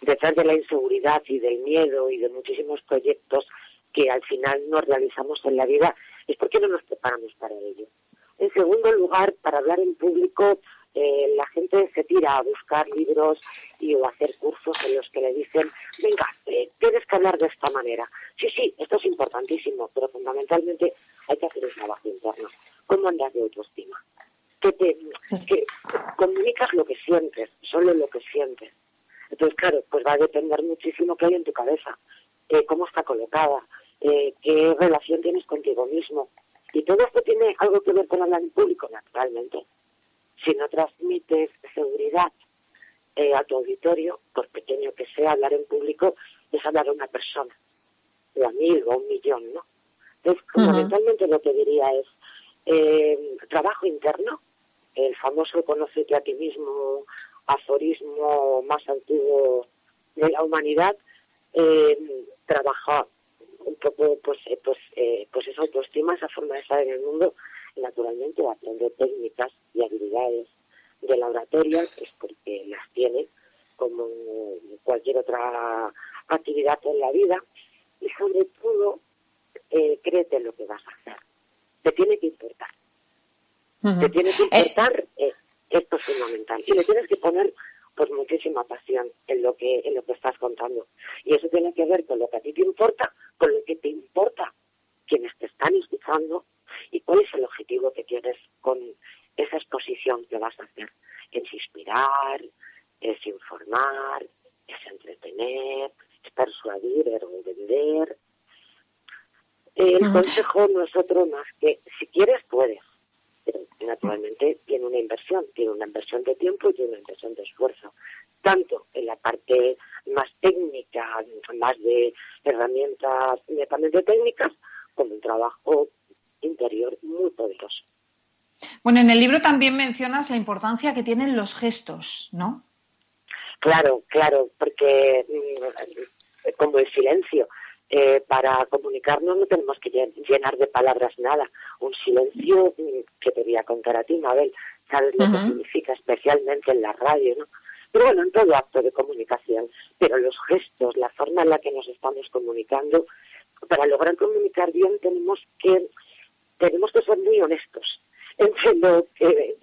Detrás de la inseguridad y del miedo y de muchísimos proyectos que al final no realizamos en la vida, es porque no nos preparamos para ello. En segundo lugar, para hablar en público, eh, la gente se tira a buscar libros y o hacer cursos en los que le dicen, venga, eh, tienes que hablar de esta manera. Sí, sí, esto es importantísimo, pero fundamentalmente hay que hacer un trabajo interno. ¿Cómo andas de autoestima? Que te que comunicas lo que sientes, solo lo que sientes. Entonces, claro, pues va a depender muchísimo qué hay en tu cabeza, eh, cómo está colocada, qué relación tienes contigo mismo, y todo esto tiene algo que ver con hablar en público, naturalmente. Si no transmites seguridad eh, a tu auditorio, por pequeño que sea, hablar en público es hablar a una persona, o a mil o a un millón, ¿no? Entonces, fundamentalmente lo que diría es eh, trabajo interno, el famoso conócete a ti mismo, aforismo más antiguo de la humanidad, eh, trabajar un poco pues eh, pues eh, pues esa autoestima esa forma de estar en el mundo naturalmente aprender técnicas y habilidades de la oratoria pues porque las tiene como cualquier otra actividad en la vida. Y sobre todo eh, créete lo que vas a hacer. Te tiene que importar. Te tiene que eh, importar esto es fundamental. Y le tienes que poner pues muchísima pasión en lo que en lo que estás contando. Y eso tiene que ver con lo que a ti te importa con lo que te importa quienes te están escuchando y cuál es el objetivo que tienes con esa exposición que vas a hacer. Es inspirar es informar es entretener es persuadir es vender. El consejo no es otro más que si quieres puedes. Naturalmente tiene una inversión, tiene una inversión de tiempo y tiene una inversión de esfuerzo, tanto en la parte más técnica, más de herramientas netamente técnicas, como un trabajo interior muy poderoso. Bueno, en el libro también mencionas la importancia que tienen los gestos, ¿no? Claro, claro, porque mm, como el silencio, eh, para comunicarnos no tenemos que llenar de palabras nada. Un silencio mm, que te voy a contar a ti, Mabel, sabes lo que significa, especialmente en la radio, ¿no? Pero bueno, en todo acto de comunicación. Pero los gestos, la forma en la que nos estamos comunicando, para lograr comunicar bien tenemos que tenemos que ser muy honestos entre lo que,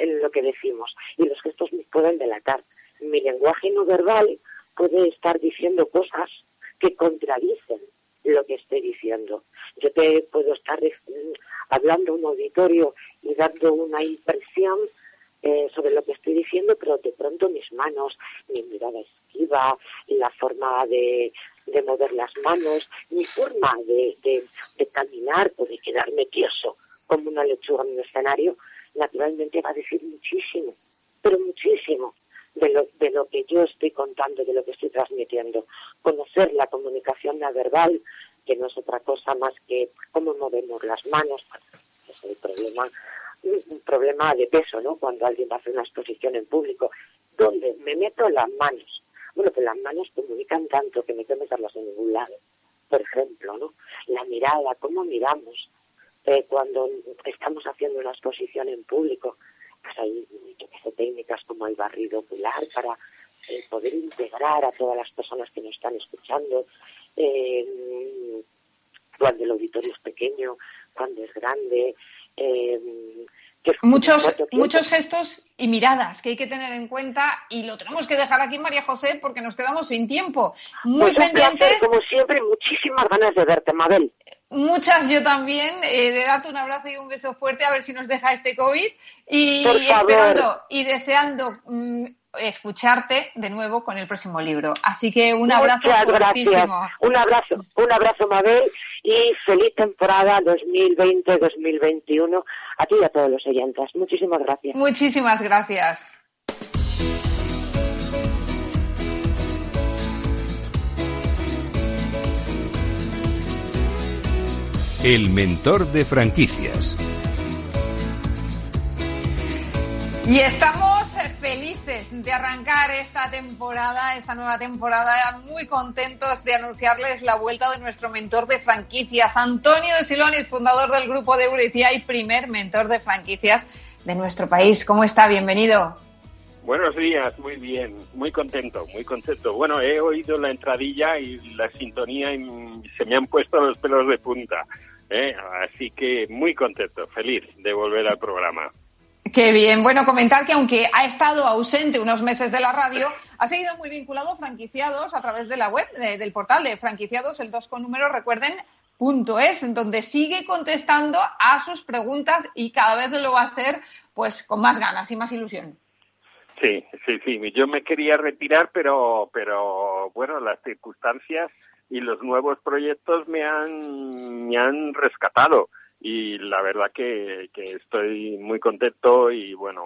en lo que decimos y los gestos nos pueden delatar. Mi lenguaje no verbal puede estar diciendo cosas que contradicen lo que estoy diciendo. Yo te puedo estar hablando a un auditorio y dando una impresión eh, sobre lo que estoy diciendo, pero de pronto mis manos, mi mirada esquiva, la forma de, de mover las manos, mi forma de, caminar o de quedarme tieso como una lechuga en un escenario, naturalmente va a decir muchísimo, pero muchísimo de lo, de lo que yo estoy contando, de lo que estoy transmitiendo. Conocer la comunicación verbal, que no es otra cosa más que cómo movemos las manos, es el problema, un problema de peso, ¿no? Cuando alguien va a hacer una exposición en público, donde me meto las manos. Bueno, que las manos comunican tanto que me tengo que meterlas en ningún lado. Por ejemplo, ¿no? La mirada, cómo miramos, eh, cuando estamos haciendo una exposición en público, pues hay técnicas como el barrido ocular para eh, poder integrar a todas las personas que nos están escuchando. Eh, cuando el auditorio es pequeño, cuando es grande. Muchos, muchos gestos y miradas que hay que tener en cuenta y lo tenemos que dejar aquí, María José, porque nos quedamos sin tiempo. Muy pues pendientes. como siempre, muchísimas ganas de verte, Mabel. Muchas yo también, eh, de darte un abrazo y un beso fuerte a ver si nos deja este COVID y, esperando y deseando mm, escucharte de nuevo con el próximo libro. Así que un abrazo fuertísimo. Un abrazo, un abrazo Mabel y feliz temporada 2020-2021 a ti y a todos los oyentes. Muchísimas gracias. Muchísimas gracias. El mentor de franquicias. Y estamos felices de arrancar esta temporada, esta nueva temporada, muy contentos de anunciarles la vuelta de nuestro mentor de franquicias, Antonio de Siloni, fundador del grupo de Euricia y primer mentor de franquicias de nuestro país. ¿Cómo está? Bienvenido. Buenos días, muy bien, muy contento, muy contento. Bueno, he oído la entradilla y la sintonía y se me han puesto los pelos de punta. ¿eh? Así que muy contento, feliz de volver al programa. Qué bien. Bueno, comentar que aunque ha estado ausente unos meses de la radio, ha seguido muy vinculado a franquiciados a través de la web, del portal de franquiciados, el 2 con número, recuerden, punto es, en donde sigue contestando a sus preguntas y cada vez lo va a hacer pues con más ganas y más ilusión. Sí, sí, sí. Yo me quería retirar, pero, pero bueno, las circunstancias y los nuevos proyectos me han, me han rescatado y la verdad que, que estoy muy contento y bueno,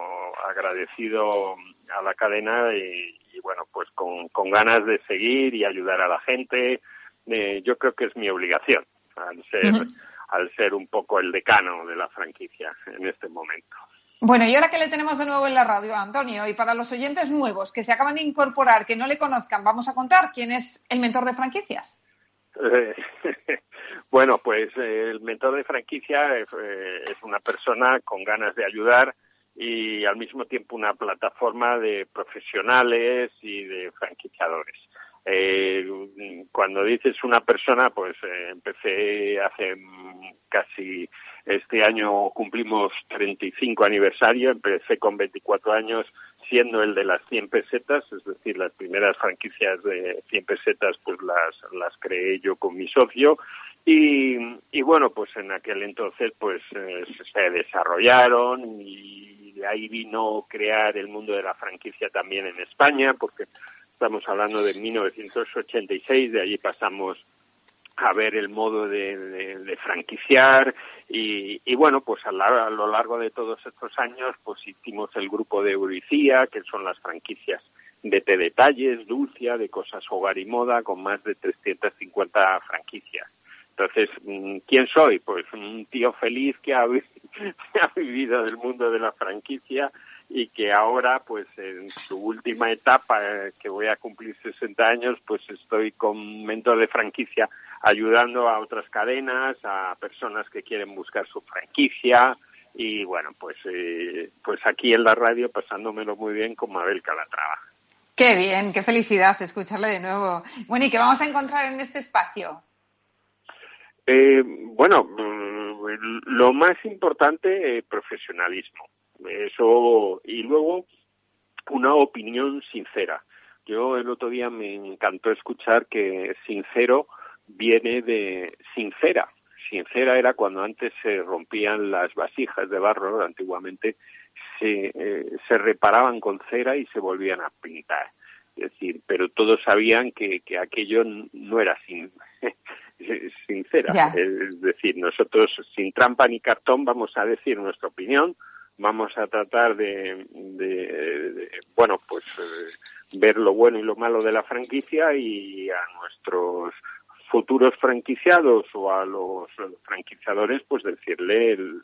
agradecido a la cadena y, bueno, pues con, con, ganas de seguir y ayudar a la gente. Eh, yo creo que es mi obligación al ser, al ser un poco el decano de la franquicia en este momento. Bueno, y ahora que le tenemos de nuevo en la radio, Antonio, y para los oyentes nuevos que se acaban de incorporar, que no le conozcan, vamos a contar quién es el mentor de franquicias. bueno, pues eh, el mentor de franquicia eh, es una persona con ganas de ayudar y al mismo tiempo una plataforma de profesionales y de franquiciadores. Eh, cuando dices una persona, pues empecé hace casi este año cumplimos 35 aniversario, empecé con 24 años siendo el de las 100 pesetas, es decir, las primeras franquicias de 100 pesetas pues las, las creé yo con mi socio. Y, y bueno, pues en aquel entonces pues eh, se desarrollaron y de ahí vino crear el mundo de la franquicia también en España porque estamos hablando de 1986, de allí pasamos a ver el modo de, franquiciar y, bueno, pues a, lo largo de todos estos años pues hicimos el grupo de Euricía, que son las franquicias de té detalles, Dulcia, de cosas hogar y moda, con más de 350 franquicias. Entonces, mm, ¿quién soy? Pues un tío feliz que ha, ha vivido del mundo de la franquicia y que ahora, pues en su última etapa, eh, que voy a cumplir 60 años, pues estoy con mentor de franquicia ayudando a otras cadenas, a personas que quieren buscar su franquicia y bueno, pues eh, pues aquí en la radio pasándomelo muy bien con Mabel Calatrava. Qué bien, qué felicidad escucharle de nuevo. Bueno, ¿y qué vamos a encontrar en este espacio? Eh, bueno, mm, lo más importante, profesionalismo. Eso, y luego una opinión sincera. Yo el otro día me encantó escuchar que sincero viene de sincera. Sincera era cuando antes se rompían las vasijas de barro, antiguamente se, eh, se reparaban con cera y se volvían a pintar. Es decir, pero todos sabían que, que aquello no era sin, sincera. Es decir, nosotros sin trampa ni cartón vamos a decir nuestra opinión, vamos a tratar de, de, bueno, pues eh, ver lo bueno y lo malo de la franquicia y a nuestros futuros franquiciados o a los franquiciadores, pues decirle el,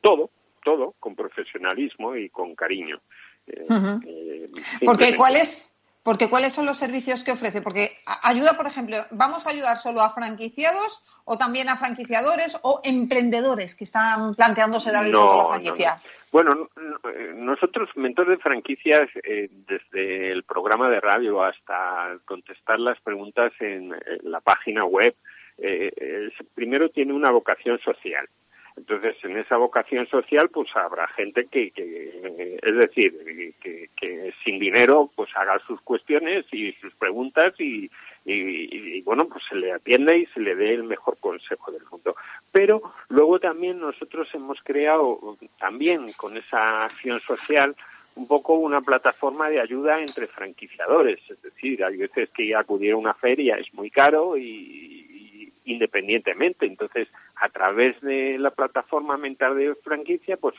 todo, todo con profesionalismo y con cariño. Eh, eh, Porque ¿cuál es, porque ¿cuáles son los servicios que ofrece? Porque ayuda, por ejemplo, ¿vamos a ayudar solo a franquiciados o también a franquiciadores o emprendedores que están planteándose dar el salto a la franquicia? Bueno, nosotros, mentores de franquicias, eh, desde el programa de radio hasta contestar las preguntas en, la página web, eh, primero tiene una vocación social. Entonces, en esa vocación social, pues habrá gente que, que es decir, que, que, sin dinero, pues haga sus cuestiones y sus preguntas y, y, bueno, pues se le atienda y se le dé el mejor consejo del mundo. Pero luego también nosotros hemos creado, también con esa acción social, un poco una plataforma de ayuda entre franquiciadores. Es decir, hay veces que acudir a una feria es muy caro y independientemente. Entonces, a través de la plataforma mental de franquicia, pues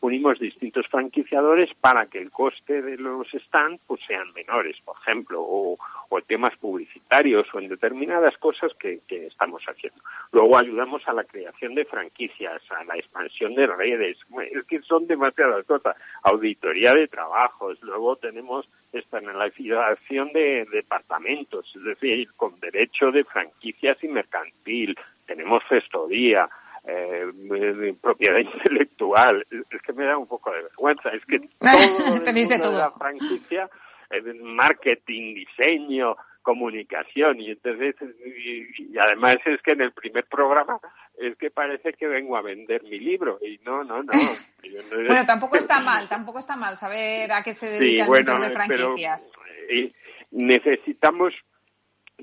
unimos, distintos franquiciadores para que el coste de los stands pues sean menores, por ejemplo, o, o temas publicitarios o en determinadas cosas que, que, estamos haciendo. Luego ayudamos a la creación de franquicias, a la expansión de redes, es que son demasiadas cosas, auditoría de trabajos, luego tenemos externalización de departamentos, es decir, con derecho de franquicias y mercantil, tenemos gestoría, eh, propiedad intelectual. Es que me da un poco de vergüenza. Es que todo, de la franquicia, marketing, diseño, comunicación. Y entonces y, además es que en el primer programa es que parece que vengo a vender mi libro. Y no no no, bueno tampoco está mal tampoco está mal saber a qué se dedica el bueno, de franquicias. eh, necesitamos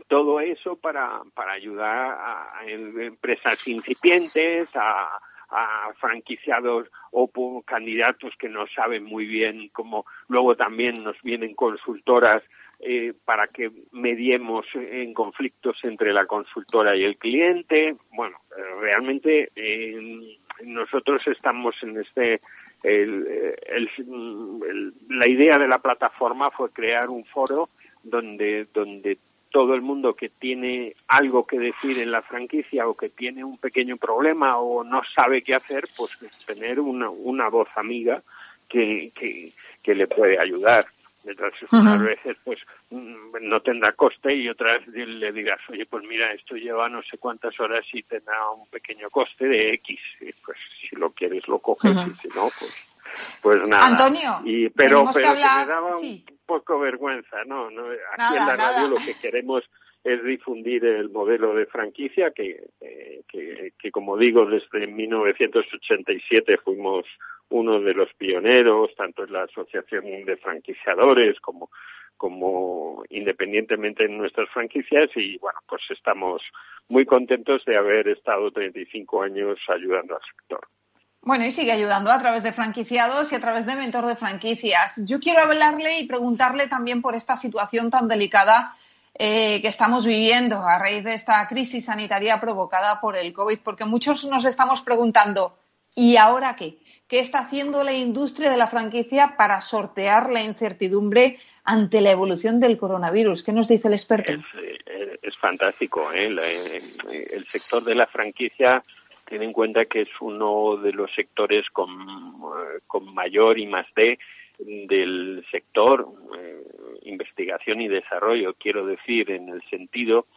todo eso para, para ayudar a, empresas incipientes, a, a franquiciados o candidatos que no saben muy bien cómo luego también nos vienen consultoras eh, para que mediemos en conflictos entre la consultora y el cliente. Bueno, realmente eh, nosotros estamos en este. el, la idea de la plataforma fue crear un foro donde donde todo el mundo que tiene algo que decir en la franquicia o que tiene un pequeño problema o no sabe qué hacer, pues tener una, una voz amiga que, que, le puede ayudar. Mientras unas veces pues mm, no tendrá coste y otras le dirás, oye, pues mira, esto lleva no sé cuántas horas y tendrá un pequeño coste de X. pues si lo quieres lo coges y si no, pues pues nada. Antonio, y, pero, pero me daba un poco vergüenza, ¿no? no aquí en la radio lo que queremos es difundir el modelo de franquicia que, eh, que, que, como digo, desde 1987 fuimos uno de los pioneros, tanto en la Asociación de Franquiciadores como, como independientemente en nuestras franquicias y bueno, pues estamos muy contentos de haber estado 35 años ayudando al sector. Bueno, y sigue ayudando a través de franquiciados y a través de mentor de franquicias. Yo quiero hablarle y preguntarle también por esta situación tan delicada eh, que estamos viviendo a raíz de esta crisis sanitaria provocada por el COVID, porque muchos nos estamos preguntando, ¿y ahora qué? ¿Qué está haciendo la industria de la franquicia para sortear la incertidumbre ante la evolución del coronavirus? ¿Qué nos dice el experto? Es, eh, fantástico. ¿eh? el sector de la franquicia ten en cuenta que es uno de los sectores con, eh, mayor y más D del sector eh, investigación y desarrollo, quiero decir, en el sentido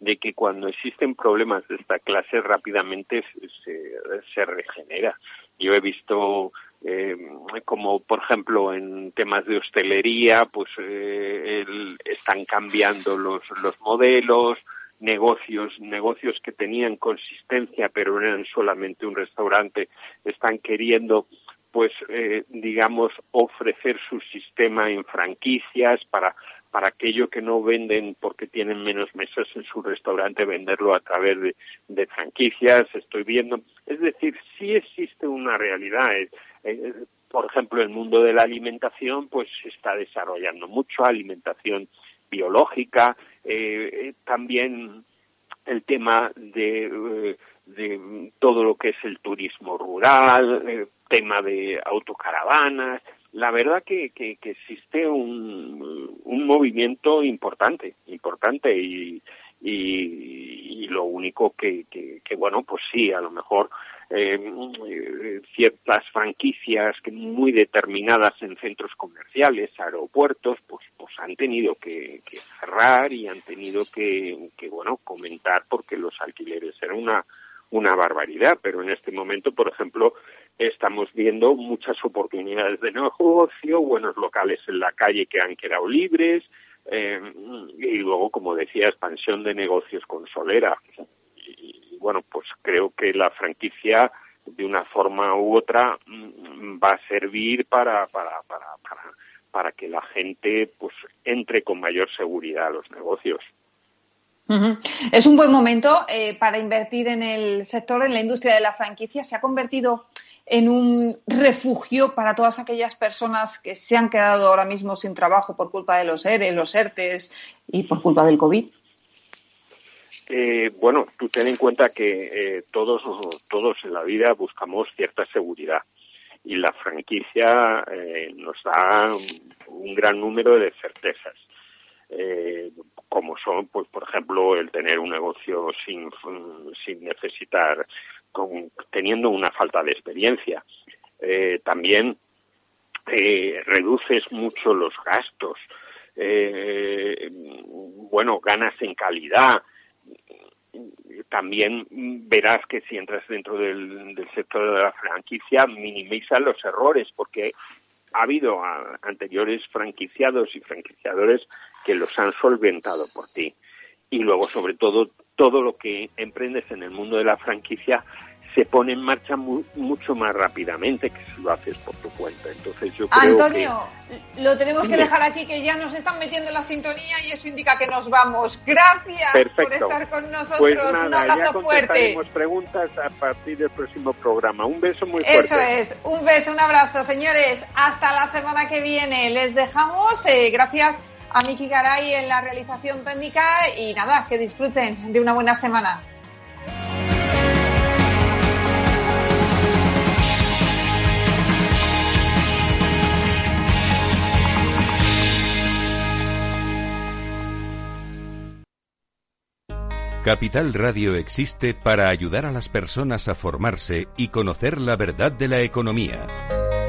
de que cuando existen problemas de esta clase rápidamente se, se regenera. Yo he visto eh, como por ejemplo en temas de hostelería, pues eh, están cambiando los, los modelos, negocios, negocios que tenían consistencia pero eran solamente un restaurante, están queriendo pues eh, digamos ofrecer su sistema en franquicias para para aquello que no venden porque tienen menos mesas en su restaurante, venderlo a través de, franquicias, estoy viendo. Es decir, sí existe una realidad. Eh, por ejemplo, el mundo de la alimentación, pues se está desarrollando mucho, alimentación biológica, eh, eh, también el tema de, de, todo lo que es el turismo rural, el tema de autocaravanas, la verdad que, que, existe un, un, movimiento importante, importante y, y, lo único que, que, bueno, pues sí, a lo mejor eh, ciertas franquicias muy determinadas en centros comerciales, aeropuertos, pues, pues han tenido que, que cerrar y han tenido que, que, bueno, comentar porque los alquileres eran una, una barbaridad, pero en este momento, por ejemplo, estamos viendo muchas oportunidades de negocio, buenos locales en la calle que han quedado libres, eh, y luego, como decía, expansión de negocios con Solera. Y, bueno, pues creo que la franquicia, de una forma u otra, mm, va a servir para, para, para, para, para que la gente pues entre con mayor seguridad a los negocios. Es un buen momento eh, para invertir en el sector, en la industria de la franquicia. Se ha convertido en un refugio para todas aquellas personas que se han quedado ahora mismo sin trabajo por culpa de los ERE, los ERTES y por culpa del COVID? Eh, bueno, tú ten en cuenta que eh, todos, todos en la vida buscamos cierta seguridad y la franquicia eh, nos da un gran número de certezas. como son, pues, por ejemplo, el tener un negocio sin, sin necesitar teniendo una falta de experiencia. Eh, también eh, reduces mucho los gastos. Eh, bueno, ganas en calidad. También verás que si entras dentro del, sector de la franquicia, minimiza los errores, porque ha habido anteriores franquiciados y franquiciadores que los han solventado por ti. Y luego, sobre todo, todo lo que emprendes en el mundo de la franquicia se pone en marcha mucho más rápidamente que si lo haces por tu cuenta. Entonces yo creo Antonio, lo tenemos que dejar aquí, que ya nos están metiendo en la sintonía y eso indica que nos vamos. Gracias por estar con nosotros. Pues nada, un abrazo ya fuerte. preguntas a partir del próximo programa. Un beso muy fuerte. Eso es, un beso, un abrazo, señores. Hasta la semana que viene. Les dejamos. Eh, gracias a Miki Garay en la realización técnica y nada, que disfruten de una buena semana. Capital Radio existe para ayudar a las personas a formarse y conocer la verdad de la economía.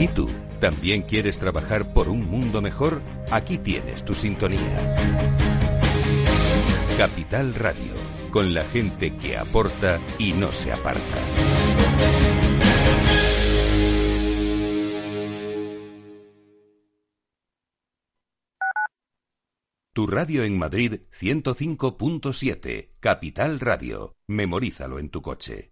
¿Y tú? ¿También quieres trabajar por un mundo mejor? Aquí tienes tu sintonía. Capital Radio, con la gente que aporta y no se aparta. Tu radio en Madrid 105.7, Capital Radio. Memorízalo en tu coche.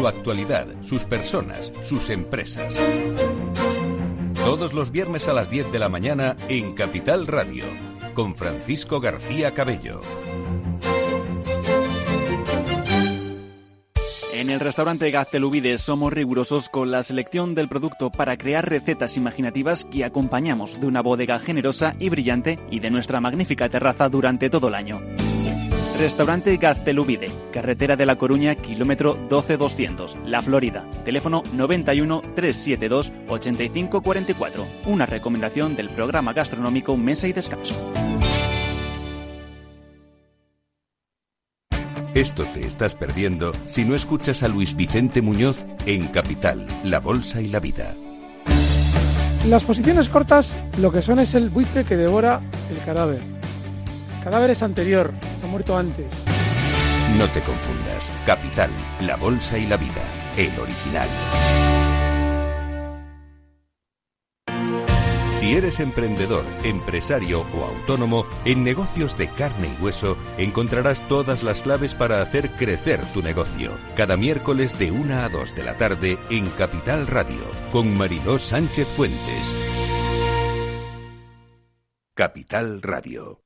su actualidad, sus personas, sus empresas. Todos los viernes a las 10 de la mañana en Capital Radio, con Francisco García Cabello. En el restaurante Gaztelubide somos rigurosos con la selección del producto para crear recetas imaginativas que acompañamos de una bodega generosa y brillante y de nuestra magnífica terraza durante todo el año. Restaurante Gaztelubide, carretera de La Coruña, kilómetro 12200, La Florida. Teléfono 91 372 8544. Una recomendación del programa gastronómico Mesa y Descanso. Esto te estás perdiendo si no escuchas a Luis Vicente Muñoz en Capital, La Bolsa y la Vida. Las posiciones cortas lo que son es el buitre que devora el cadáver. Cadáver es anterior, ha muerto antes. No te confundas. Capital, La Bolsa y la Vida. El original. Si eres emprendedor, empresario o autónomo, en negocios de carne y hueso encontrarás todas las claves para hacer crecer tu negocio. Cada miércoles de 1 a 2 de la tarde en Capital Radio, con Mariló Sánchez Fuentes. Capital Radio.